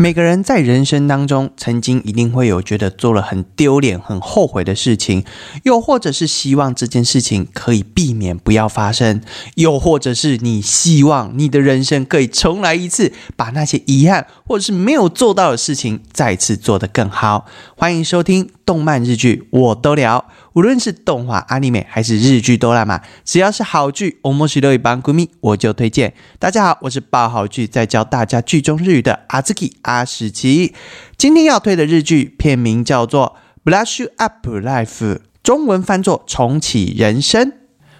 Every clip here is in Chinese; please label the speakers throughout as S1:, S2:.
S1: 每个人在人生当中，曾经一定会有觉得做了很丢脸、很后悔的事情，又或者是希望这件事情可以避免不要发生，又或者是你希望你的人生可以重来一次，把那些遗憾或者是没有做到的事情再次做得更好。欢迎收听动漫日剧，我都聊。无论是动画、阿尼美还是日剧、哆啦嘛只要是好剧，我们许多一帮闺蜜我就推荐。大家好，我是爆好剧在教大家剧中日语的阿兹基阿史奇。今天要推的日剧片名叫做《Blush You Up Life》，中文翻作《重启人生》。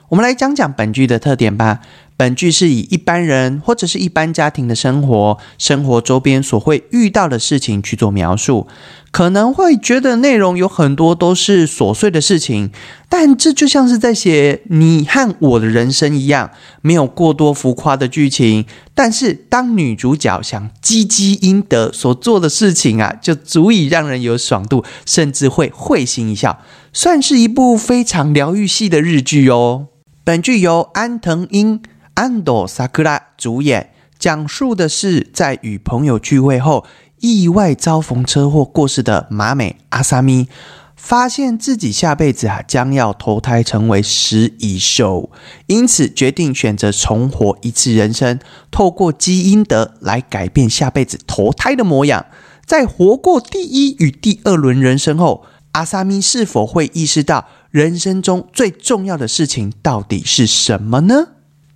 S1: 我们来讲讲本剧的特点吧。本剧是以一般人或者是一般家庭的生活、生活周边所会遇到的事情去做描述，可能会觉得内容有很多都是琐碎的事情，但这就像是在写你和我的人生一样，没有过多浮夸的剧情。但是当女主角想积积阴德所做的事情啊，就足以让人有爽度，甚至会会心一笑，算是一部非常疗愈系的日剧哦。本剧由安藤英。安朵萨克拉主演，讲述的是在与朋友聚会后意外遭逢车祸过世的马美阿萨咪，发现自己下辈子啊将要投胎成为食蚁兽，因此决定选择重活一次人生，透过基因德来改变下辈子投胎的模样。在活过第一与第二轮人生后，阿萨咪是否会意识到人生中最重要的事情到底是什么呢？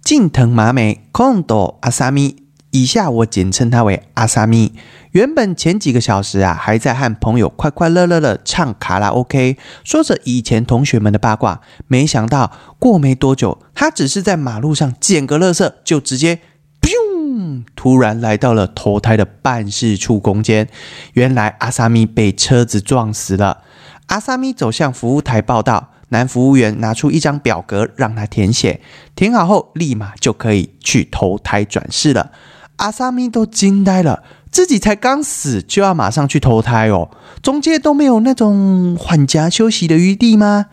S1: 近藤麻美 （Kondo Asami），以下我简称她为阿萨咪。原本前几个小时啊，还在和朋友快快乐乐的唱卡拉 OK，说着以前同学们的八卦。没想到过没多久，他只是在马路上捡个垃圾，就直接砰！突然来到了投胎的办事处空间。原来阿萨咪被车子撞死了。阿萨咪走向服务台报道。男服务员拿出一张表格让他填写，填好后立马就可以去投胎转世了。阿萨咪都惊呆了，自己才刚死就要马上去投胎哦，中间都没有那种缓颊休息的余地吗？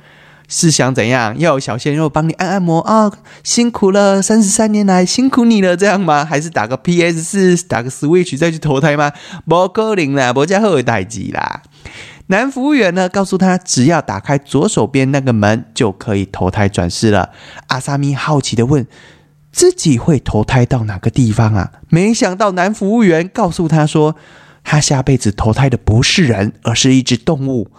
S1: 是想怎样？要小鲜肉帮你按按摩啊？辛苦了，三十三年来辛苦你了，这样吗？还是打个 PS 四，打个 Switch 再去投胎吗？不可能啦，不加后会代机啦。男服务员呢，告诉他只要打开左手边那个门，就可以投胎转世了。阿萨咪好奇的问：“自己会投胎到哪个地方啊？”没想到男服务员告诉他说：“他下辈子投胎的不是人，而是一只动物。”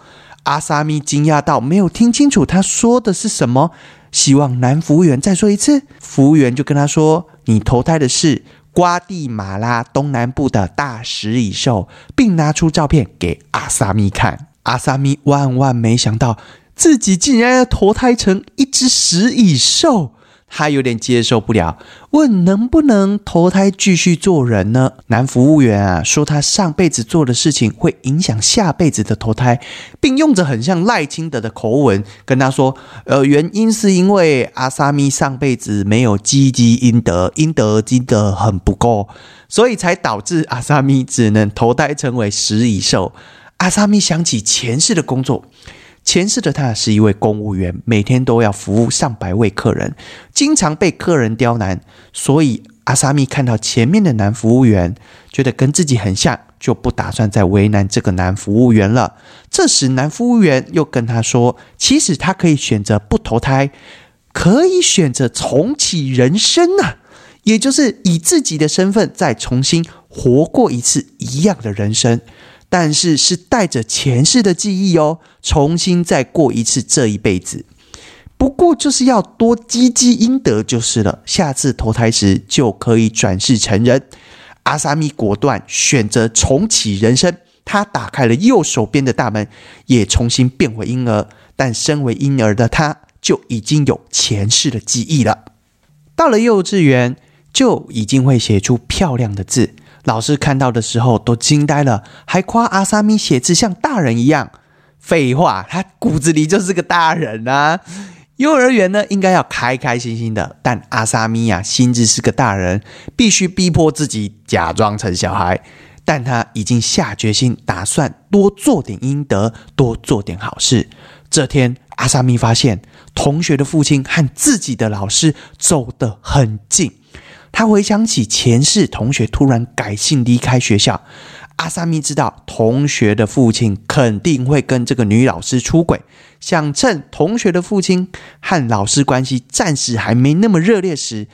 S1: 阿萨咪惊讶到没有听清楚他说的是什么，希望男服务员再说一次。服务员就跟他说：“你投胎的是。”瓜地马拉东南部的大食蚁兽，并拿出照片给阿萨米看。阿萨米万万没想到，自己竟然要投胎成一只食蚁兽。他有点接受不了，问能不能投胎继续做人呢？男服务员啊说，他上辈子做的事情会影响下辈子的投胎，并用着很像赖清德的口吻跟他说：“呃，原因是因为阿萨咪上辈子没有积积阴德，阴德积得很不够，所以才导致阿萨咪只能投胎成为食蚁兽。”阿萨咪想起前世的工作。前世的他是一位公务员，每天都要服务上百位客人，经常被客人刁难。所以阿萨米看到前面的男服务员，觉得跟自己很像，就不打算再为难这个男服务员了。这时，男服务员又跟他说：“其实他可以选择不投胎，可以选择重启人生啊，也就是以自己的身份再重新活过一次一样的人生。”但是是带着前世的记忆哦，重新再过一次这一辈子。不过就是要多积积阴德就是了，下次投胎时就可以转世成人。阿萨米果断选择重启人生，他打开了右手边的大门，也重新变回婴儿。但身为婴儿的他，就已经有前世的记忆了。到了幼稚园，就已经会写出漂亮的字。老师看到的时候都惊呆了，还夸阿萨米写字像大人一样。废话，他骨子里就是个大人啊！幼儿园呢，应该要开开心心的，但阿萨米呀，心智是个大人，必须逼迫自己假装成小孩。但他已经下决心，打算多做点阴德，多做点好事。这天，阿萨米发现同学的父亲和自己的老师走得很近。他回想起前世同学突然改姓离开学校，阿萨咪知道同学的父亲肯定会跟这个女老师出轨，想趁同学的父亲和老师关系暂时还没那么热烈时，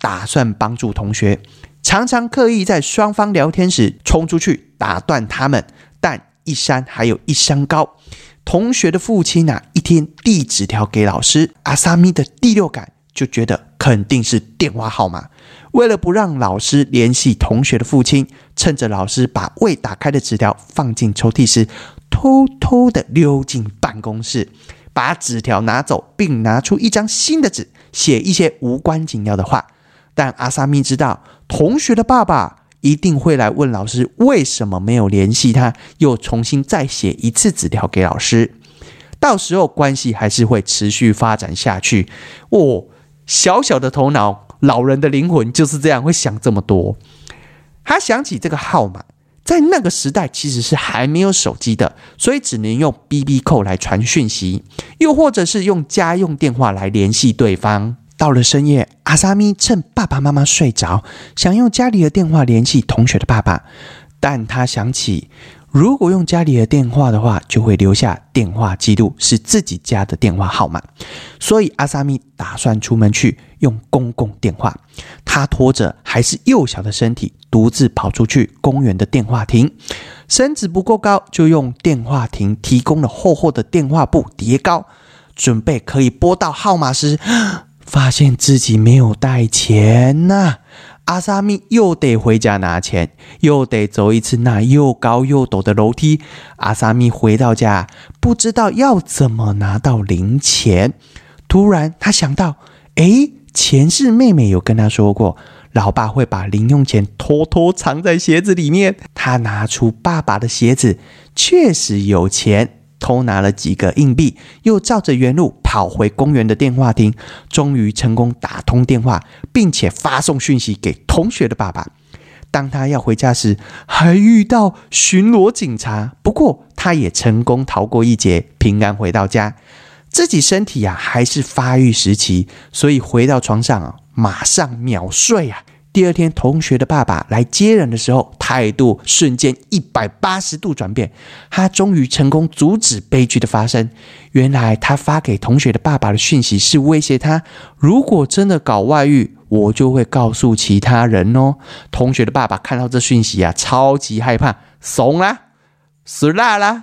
S1: 打算帮助同学，常常刻意在双方聊天时冲出去打断他们。但一山还有一山高，同学的父亲啊，一天递纸条给老师，阿萨咪的第六感就觉得肯定是电话号码。为了不让老师联系同学的父亲，趁着老师把未打开的纸条放进抽屉时，偷偷的溜进办公室，把纸条拿走，并拿出一张新的纸，写一些无关紧要的话。但阿萨咪知道，同学的爸爸一定会来问老师为什么没有联系他，又重新再写一次纸条给老师。到时候关系还是会持续发展下去。哦，小小的头脑。老人的灵魂就是这样，会想这么多。他想起这个号码，在那个时代其实是还没有手机的，所以只能用 B B 扣来传讯息，又或者是用家用电话来联系对方。到了深夜，阿萨咪趁爸爸妈妈睡着，想用家里的电话联系同学的爸爸，但他想起。如果用家里的电话的话，就会留下电话记录是自己家的电话号码，所以阿萨米打算出门去用公共电话。他拖着还是幼小的身体，独自跑出去公园的电话亭。身子不够高，就用电话亭提供了厚厚的电话布叠高，准备可以拨到号码时，发现自己没有带钱呐。阿萨米又得回家拿钱，又得走一次那又高又陡的楼梯。阿萨米回到家，不知道要怎么拿到零钱。突然，他想到：哎，前世妹妹有跟他说过，老爸会把零用钱偷偷藏在鞋子里面。他拿出爸爸的鞋子，确实有钱。偷拿了几个硬币，又照着原路跑回公园的电话亭，终于成功打通电话，并且发送讯息给同学的爸爸。当他要回家时，还遇到巡逻警察，不过他也成功逃过一劫，平安回到家。自己身体呀还是发育时期，所以回到床上啊，马上秒睡啊。第二天，同学的爸爸来接人的时候，态度瞬间一百八十度转变。他终于成功阻止悲剧的发生。原来，他发给同学的爸爸的讯息是威胁他：如果真的搞外遇，我就会告诉其他人哦。同学的爸爸看到这讯息啊，超级害怕，怂啦，死啦啦。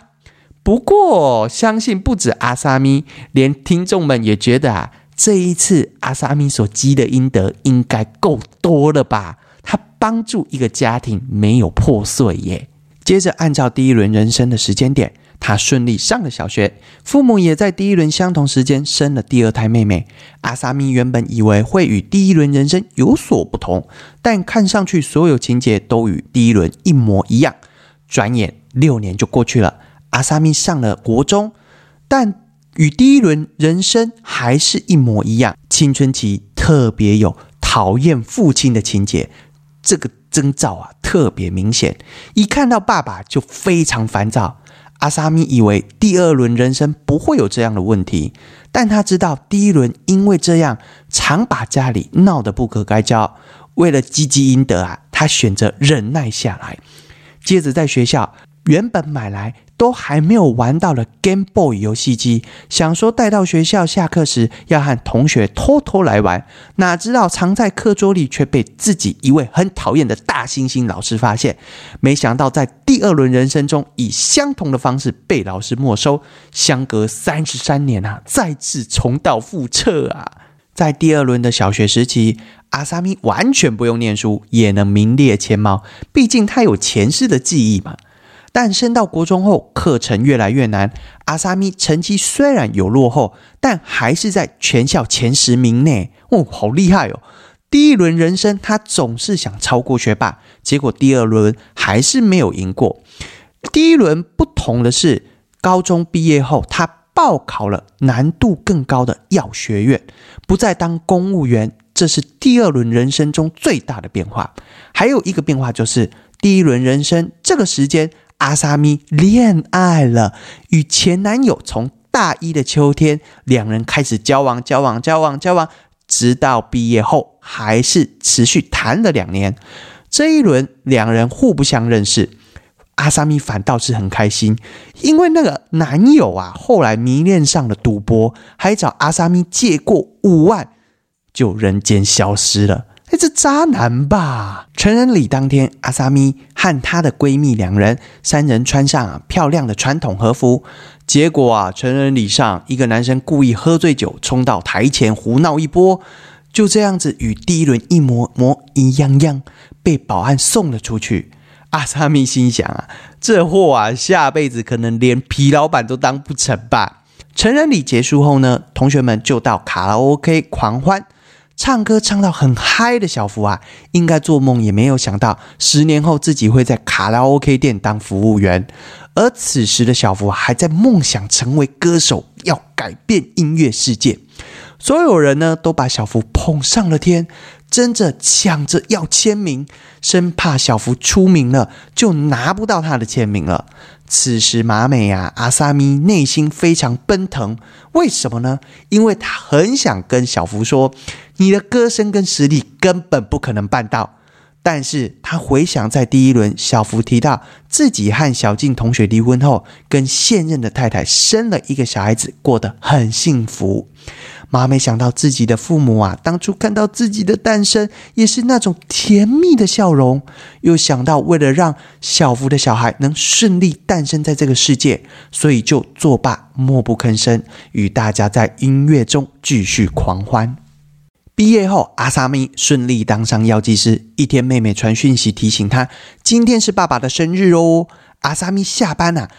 S1: 不过，相信不止阿萨咪，连听众们也觉得啊。这一次，阿萨米所积的阴德应该够多了吧？他帮助一个家庭没有破碎耶。接着，按照第一轮人生的时间点，他顺利上了小学，父母也在第一轮相同时间生了第二胎妹妹。阿萨米原本以为会与第一轮人生有所不同，但看上去所有情节都与第一轮一模一样。转眼六年就过去了，阿萨米上了国中，但。与第一轮人生还是一模一样，青春期特别有讨厌父亲的情节，这个征兆啊特别明显。一看到爸爸就非常烦躁。阿萨米以为第二轮人生不会有这样的问题，但他知道第一轮因为这样常把家里闹得不可开交，为了积积阴德啊，他选择忍耐下来。接着在学校。原本买来都还没有玩到的 Game Boy 游戏机，想说带到学校下课时要和同学偷偷来玩，哪知道藏在课桌里却被自己一位很讨厌的大猩猩老师发现。没想到在第二轮人生中，以相同的方式被老师没收，相隔三十三年啊，再次重蹈覆辙啊！在第二轮的小学时期，阿萨米完全不用念书也能名列前茅，毕竟他有前世的记忆嘛。但升到国中后，课程越来越难。阿萨咪成绩虽然有落后，但还是在全校前十名内。哦，好厉害哦！第一轮人生，他总是想超过学霸，结果第二轮还是没有赢过。第一轮不同的是，高中毕业后，他报考了难度更高的药学院，不再当公务员。这是第二轮人生中最大的变化。还有一个变化就是，第一轮人生这个时间。阿萨咪恋爱了，与前男友从大一的秋天，两人开始交往，交往，交往，交往，直到毕业后，还是持续谈了两年。这一轮两人互不相认识。阿萨米反倒是很开心，因为那个男友啊，后来迷恋上了赌博，还找阿萨米借过五万，就人间消失了。哎，这渣男吧！成人礼当天，阿萨米和她的闺蜜两人三人穿上漂亮的传统和服，结果啊，成人礼上一个男生故意喝醉酒，冲到台前胡闹一波，就这样子与第一轮一模模一样样，被保安送了出去。阿萨米心想啊，这货啊，下辈子可能连皮老板都当不成吧。成人礼结束后呢，同学们就到卡拉 OK 狂欢。唱歌唱到很嗨的小福啊，应该做梦也没有想到，十年后自己会在卡拉 OK 店当服务员。而此时的小福还在梦想成为歌手，要改变音乐世界。所有人呢都把小福捧上了天，争着抢着要签名，生怕小福出名了就拿不到他的签名了。此时，马美啊，阿萨咪内心非常奔腾。为什么呢？因为他很想跟小福说：“你的歌声跟实力根本不可能办到。”但是他回想在第一轮，小福提到自己和小静同学离婚后，跟现任的太太生了一个小孩子，过得很幸福。妈没想到自己的父母啊，当初看到自己的诞生，也是那种甜蜜的笑容。又想到为了让小福的小孩能顺利诞生在这个世界，所以就作罢，默不吭声，与大家在音乐中继续狂欢。毕业后，阿萨咪顺利当上药剂师。一天，妹妹传讯息提醒他，今天是爸爸的生日哦。阿萨咪下班了，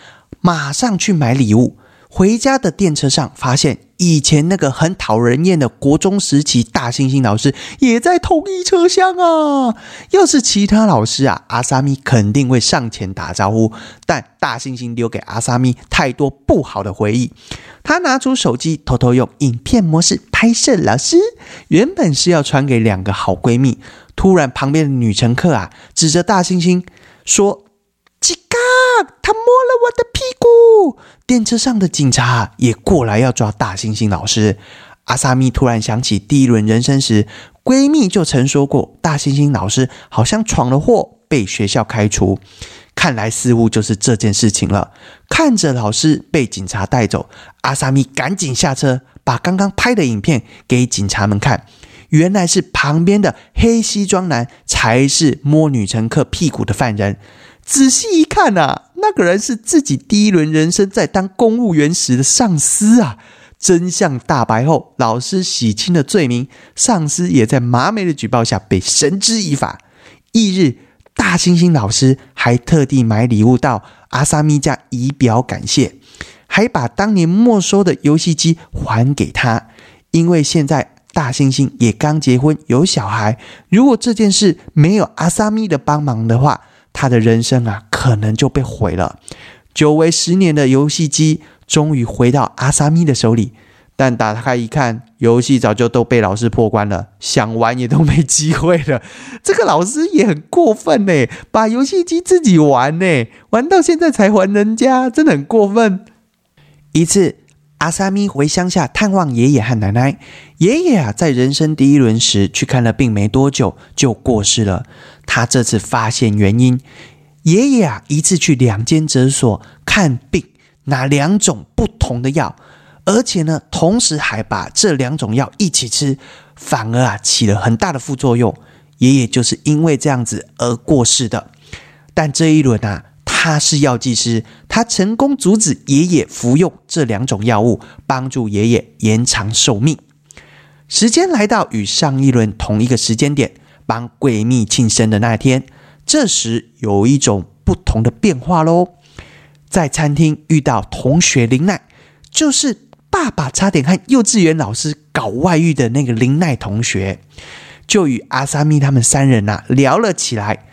S1: 马上去买礼物。回家的电车上，发现以前那个很讨人厌的国中时期大猩猩老师也在同一车厢啊！要是其他老师啊，阿萨米肯定会上前打招呼，但大猩猩留给阿萨米太多不好的回忆。他拿出手机，偷偷用影片模式拍摄老师。原本是要传给两个好闺蜜，突然旁边的女乘客啊，指着大猩猩说。吉嘎！他摸了我的屁股。电车上的警察也过来要抓大猩猩老师。阿萨米突然想起第一轮人生时，闺蜜就曾说过，大猩猩老师好像闯了祸，被学校开除。看来似乎就是这件事情了。看着老师被警察带走，阿萨米赶紧下车，把刚刚拍的影片给警察们看。原来是旁边的黑西装男才是摸女乘客屁股的犯人。仔细一看啊，那个人是自己第一轮人生在当公务员时的上司啊！真相大白后，老师洗清了罪名，上司也在麻美的举报下被绳之以法。翌日，大猩猩老师还特地买礼物到阿萨米家以表感谢，还把当年没收的游戏机还给他。因为现在大猩猩也刚结婚有小孩，如果这件事没有阿萨米的帮忙的话，他的人生啊，可能就被毁了。久违十年的游戏机终于回到阿萨米的手里，但打开一看，游戏早就都被老师破关了，想玩也都没机会了。这个老师也很过分呢，把游戏机自己玩呢，玩到现在才还人家，真的很过分。一次。阿萨米回乡下探望爷爷和奶奶。爷爷啊，在人生第一轮时去看了病，没多久就过世了。他这次发现原因，爷爷啊，一次去两间诊所看病，拿两种不同的药，而且呢，同时还把这两种药一起吃，反而啊，起了很大的副作用。爷爷就是因为这样子而过世的。但这一轮啊。他是药剂师，他成功阻止爷爷服用这两种药物，帮助爷爷延长寿命。时间来到与上一轮同一个时间点，帮闺蜜庆生的那天，这时有一种不同的变化喽。在餐厅遇到同学林奈，就是爸爸差点和幼稚园老师搞外遇的那个林奈同学，就与阿萨米他们三人呐聊了起来。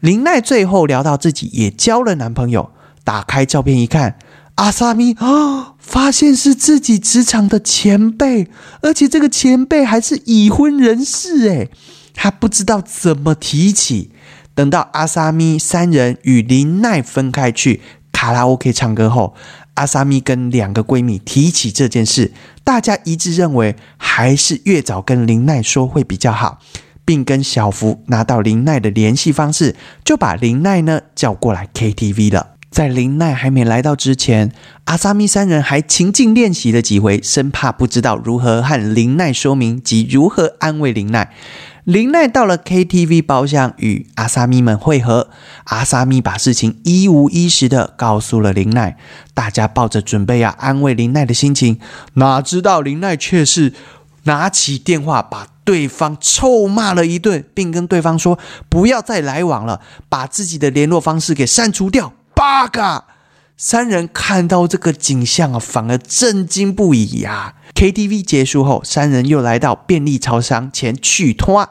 S1: 林奈最后聊到自己也交了男朋友，打开照片一看，阿萨米啊，发现是自己职场的前辈，而且这个前辈还是已婚人士诶，他不知道怎么提起。等到阿萨米三人与林奈分开去卡拉 OK 唱歌后，阿萨米跟两个闺蜜提起这件事，大家一致认为还是越早跟林奈说会比较好。并跟小福拿到林奈的联系方式，就把林奈呢叫过来 KTV 了。在林奈还没来到之前，阿萨米三人还情境练习了几回，生怕不知道如何和林奈说明及如何安慰林奈。林奈到了 KTV 包厢与阿萨米们会合，阿萨米把事情一五一十的告诉了林奈。大家抱着准备要安慰林奈的心情，哪知道林奈却是拿起电话把对方臭骂了一顿，并跟对方说不要再来往了，把自己的联络方式给删除掉。八嘎三人看到这个景象啊，反而震惊不已呀。KTV 结束后，三人又来到便利超商前取托。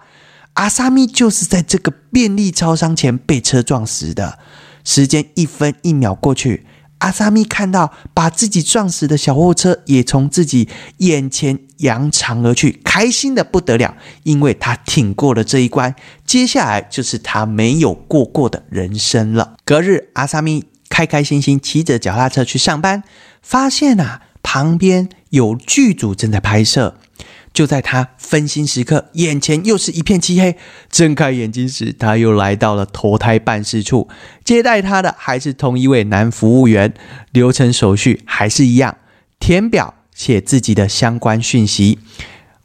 S1: 阿萨米就是在这个便利超商前被车撞死的。时间一分一秒过去，阿萨米看到把自己撞死的小货车也从自己眼前扬长而去，开心的不得了，因为他挺过了这一关。接下来就是他没有过过的人生了。隔日，阿萨米开开心心骑着脚踏车去上班，发现啊，旁边有剧组正在拍摄。就在他分心时刻，眼前又是一片漆黑。睁开眼睛时，他又来到了投胎办事处，接待他的还是同一位男服务员。流程手续还是一样，填表写自己的相关讯息。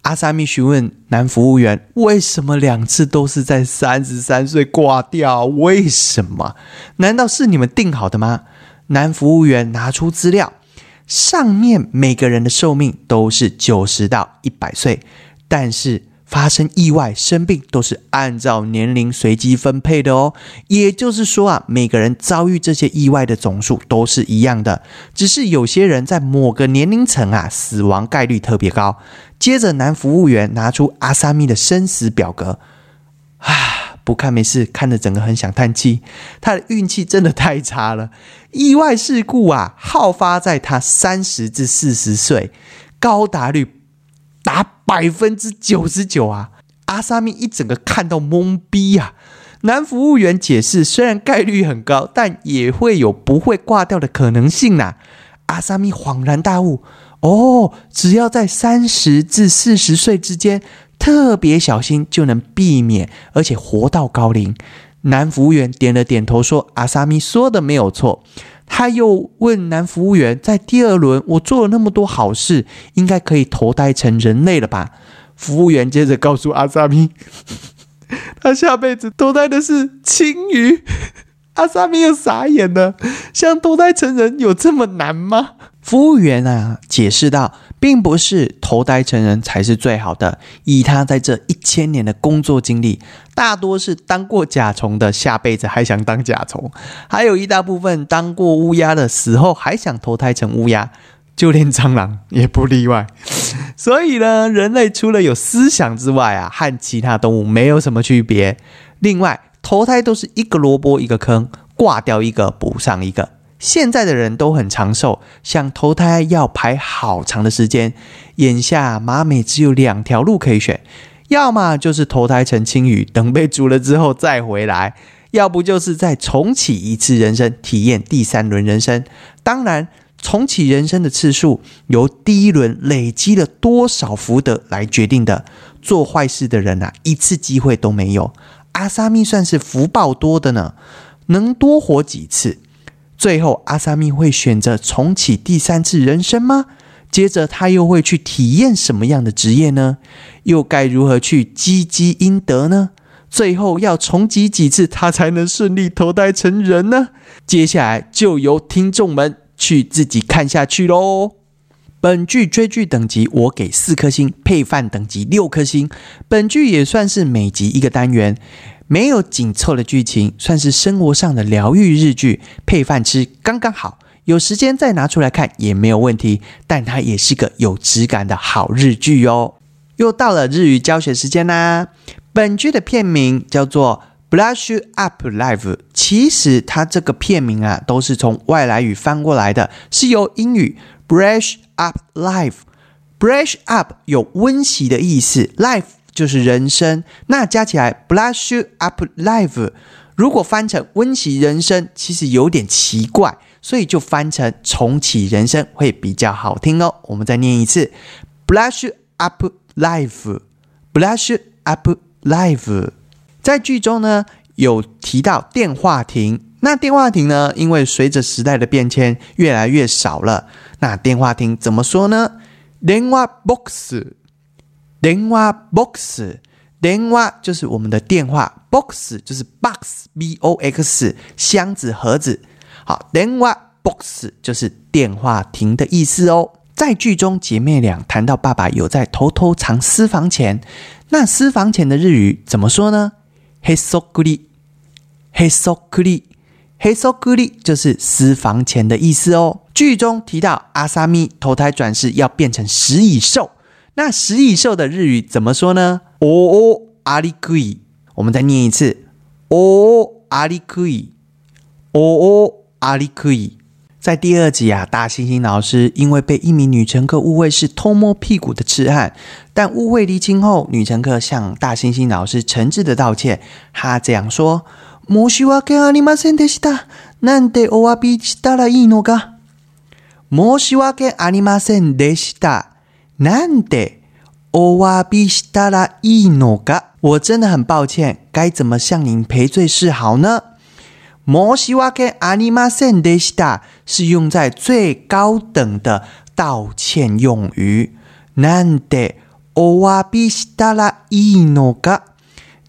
S1: 阿萨米询问男服务员：“为什么两次都是在三十三岁挂掉？为什么？难道是你们定好的吗？”男服务员拿出资料，上面每个人的寿命都是九十到一百岁，但是发生意外生病都是按照年龄随机分配的哦。也就是说啊，每个人遭遇这些意外的总数都是一样的，只是有些人在某个年龄层啊，死亡概率特别高。接着，男服务员拿出阿萨米的生死表格，啊，不看没事，看着整个很想叹气。他的运气真的太差了，意外事故啊，好发在他三十至四十岁，高达率达百分之九十九啊！阿萨米一整个看到懵逼呀。男服务员解释，虽然概率很高，但也会有不会挂掉的可能性呐。阿萨米恍然大悟。哦，只要在三十至四十岁之间特别小心，就能避免，而且活到高龄。男服务员点了点头，说：“阿萨米说的没有错。”他又问男服务员：“在第二轮，我做了那么多好事，应该可以投胎成人类了吧？”服务员接着告诉阿萨米：“ 他下辈子投胎的是青鱼。”阿萨米又傻眼了，想投胎成人有这么难吗？服务员啊，解释道，并不是投胎成人才是最好的。以他在这一千年的工作经历，大多是当过甲虫的，下辈子还想当甲虫；还有一大部分当过乌鸦的，死后还想投胎成乌鸦，就连蟑螂也不例外。所以呢，人类除了有思想之外啊，和其他动物没有什么区别。另外，投胎都是一个萝卜一个坑，挂掉一个补上一个。现在的人都很长寿，想投胎要排好长的时间。眼下马美只有两条路可以选，要么就是投胎成青鱼，等被煮了之后再回来；要不就是再重启一次人生，体验第三轮人生。当然，重启人生的次数由第一轮累积了多少福德来决定的。做坏事的人啊，一次机会都没有。阿萨米算是福报多的呢，能多活几次。最后，阿萨米会选择重启第三次人生吗？接着，他又会去体验什么样的职业呢？又该如何去积积阴德呢？最后要重启几次，他才能顺利投胎成人呢？接下来就由听众们去自己看下去喽。本剧追剧等级我给四颗星，配饭等级六颗星。本剧也算是每集一个单元。没有紧凑的剧情，算是生活上的疗愈日剧，配饭吃刚刚好。有时间再拿出来看也没有问题，但它也是个有质感的好日剧哦。又到了日语教学时间啦！本剧的片名叫做《Brush Up Live》，其实它这个片名啊，都是从外来语翻过来的，是由英语 Brush Up Live。Brush Up 有温习的意思，Life。就是人生，那加起来，blush up life，如果翻成温习人生，其实有点奇怪，所以就翻成重启人生会比较好听哦。我们再念一次，blush up life，blush up live。在剧中呢，有提到电话亭。那电话亭呢，因为随着时代的变迁，越来越少了。那电话亭怎么说呢？电话 box，电话 box，电话就是我们的电话，box 就是 box，b o x 箱子盒子。好，电话 box 就是电话亭的意思哦。在剧中，姐妹俩谈到爸爸有在偷偷藏私房钱。那私房钱的日语怎么说呢？黑索克里，黑索克里，黑索克里就是私房钱的意思哦。剧中提到阿萨米投胎转世要变成食蚁兽，那食蚁兽的日语怎么说呢？哦哦阿里克伊，我们再念一次。哦阿里克伊，哦哦阿里克伊。在第二集啊，大猩猩老师因为被一名女乘客误会是偷摸屁股的痴汉，但误会厘清后，女乘客向大猩猩老师诚挚的道歉。他这样说：“申し訳ありませんでした。なんでお詫びしたらいいのか？申し訳ありませんでした。 なんでお詫びしたらいいのか？我真的很抱歉，该怎么向您赔罪是好呢？”摩西瓦克阿尼玛森德西达是用在最高等的道歉用语。なんでお詫びしたらいいのか？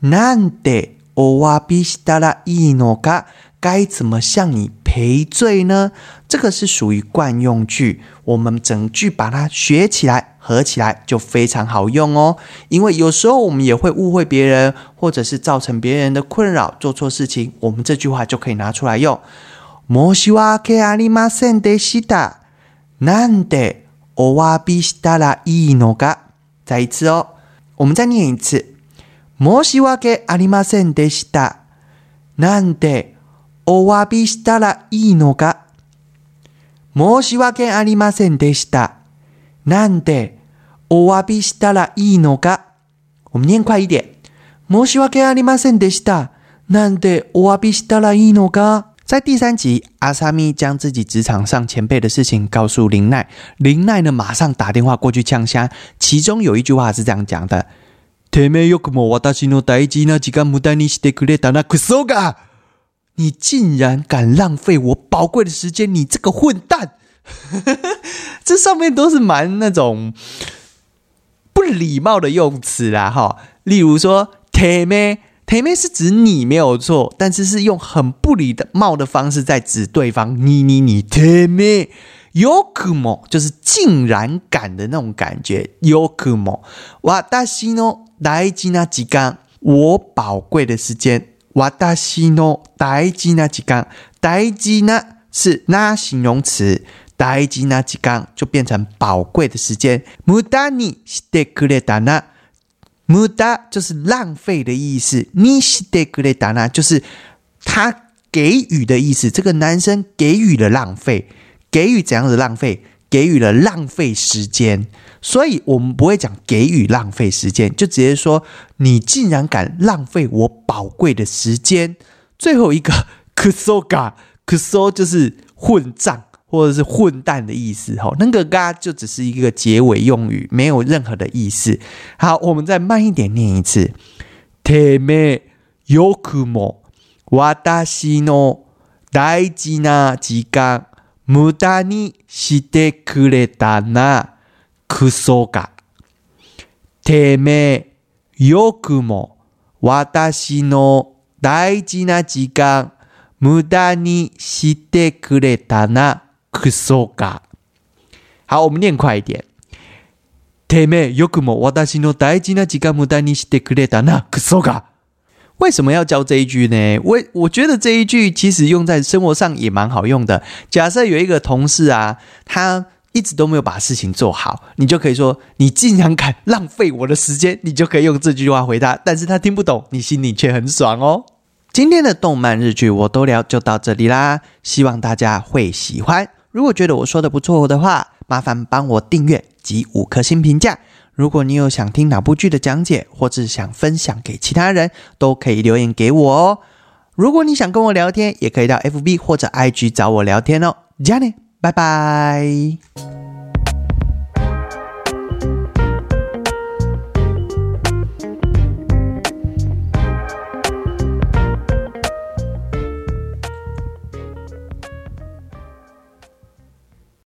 S1: なんでお詫びしたらいいのか？该怎么向你赔罪呢？这个是属于惯用句，我们整句把它学起来。 合起来就非常好用哦，因为有时候我们也会误会别人，或者是造成别人的困扰，做错事情，我们这句话就可以拿出来用。申し訳ありませんでした。なんでお詫びしたらいいのか？再一次哦，我们再念一次。申し訳ありませんでした。なんでお詫びしたらいいのか？申し訳ありませんでした。なんで お詫びしたらいいのか？我们念快一点。申し訳ありませんでした。なんでお詫びしたらいいのか？在第三集，阿萨米将自己职场上前辈的事情告诉林奈，林奈呢马上打电话过去呛虾。其中有一句话是这样讲的：“てめえよくも私の大事な時間無駄にしてくれたな、クソが！你竟然敢浪费我宝贵的时间，你这个混蛋！” 这上面都是蛮那种不礼貌的用词啦，哈。例如说“ t 妹”，“ t 妹”是指你没有错，但是是用很不礼貌的方式在指对方。你你你“ t 妹”，“有可么”就是竟然敢的那种感觉。“有可么”，哇大西诺大吉那几刚，我宝贵的时间。哇大西诺大吉那几刚，大吉那是那形容词。大事那几刚就变成宝贵的时间。無駄にしてくれたな。無駄就是浪费的意思。にしてくれたな就是他给予的意思。这个男生给予了浪费，给予怎样的浪费？给予了浪费时间。所以我们不会讲给予浪费时间，就直接说你竟然敢浪费我宝贵的时间。最后一个クソが，クソ就是混账。 或者是混蛋的意思，吼，那个嘎就只是一个结尾用语，没有任何的意思。好，我们再慢一点念一次。てめよくも私の大事な時間無駄にしてくれたな、クソが。てめよくも私の大事な時間無駄にしてくれたな。 クソが。好，我们念快一点。てめえ、よくも私の大事な時間無駄にしてくれたな、クソが。为什么要教这一句呢？我我觉得这一句其实用在生活上也蛮好用的。假设有一个同事啊，他一直都没有把事情做好，你就可以说：“你竟然敢浪费我的时间！”你就可以用这句话回答。但是他听不懂，你心里却很爽哦。今天的动漫日剧我都聊就到这里啦，希望大家会喜欢。 如果觉得我说的不错的话，麻烦帮我订阅及五颗星评价。如果你有想听哪部剧的讲解，或是想分享给其他人，都可以留言给我哦。如果你想跟我聊天，也可以到 FB 或者 IG 找我聊天哦。加呢，拜拜。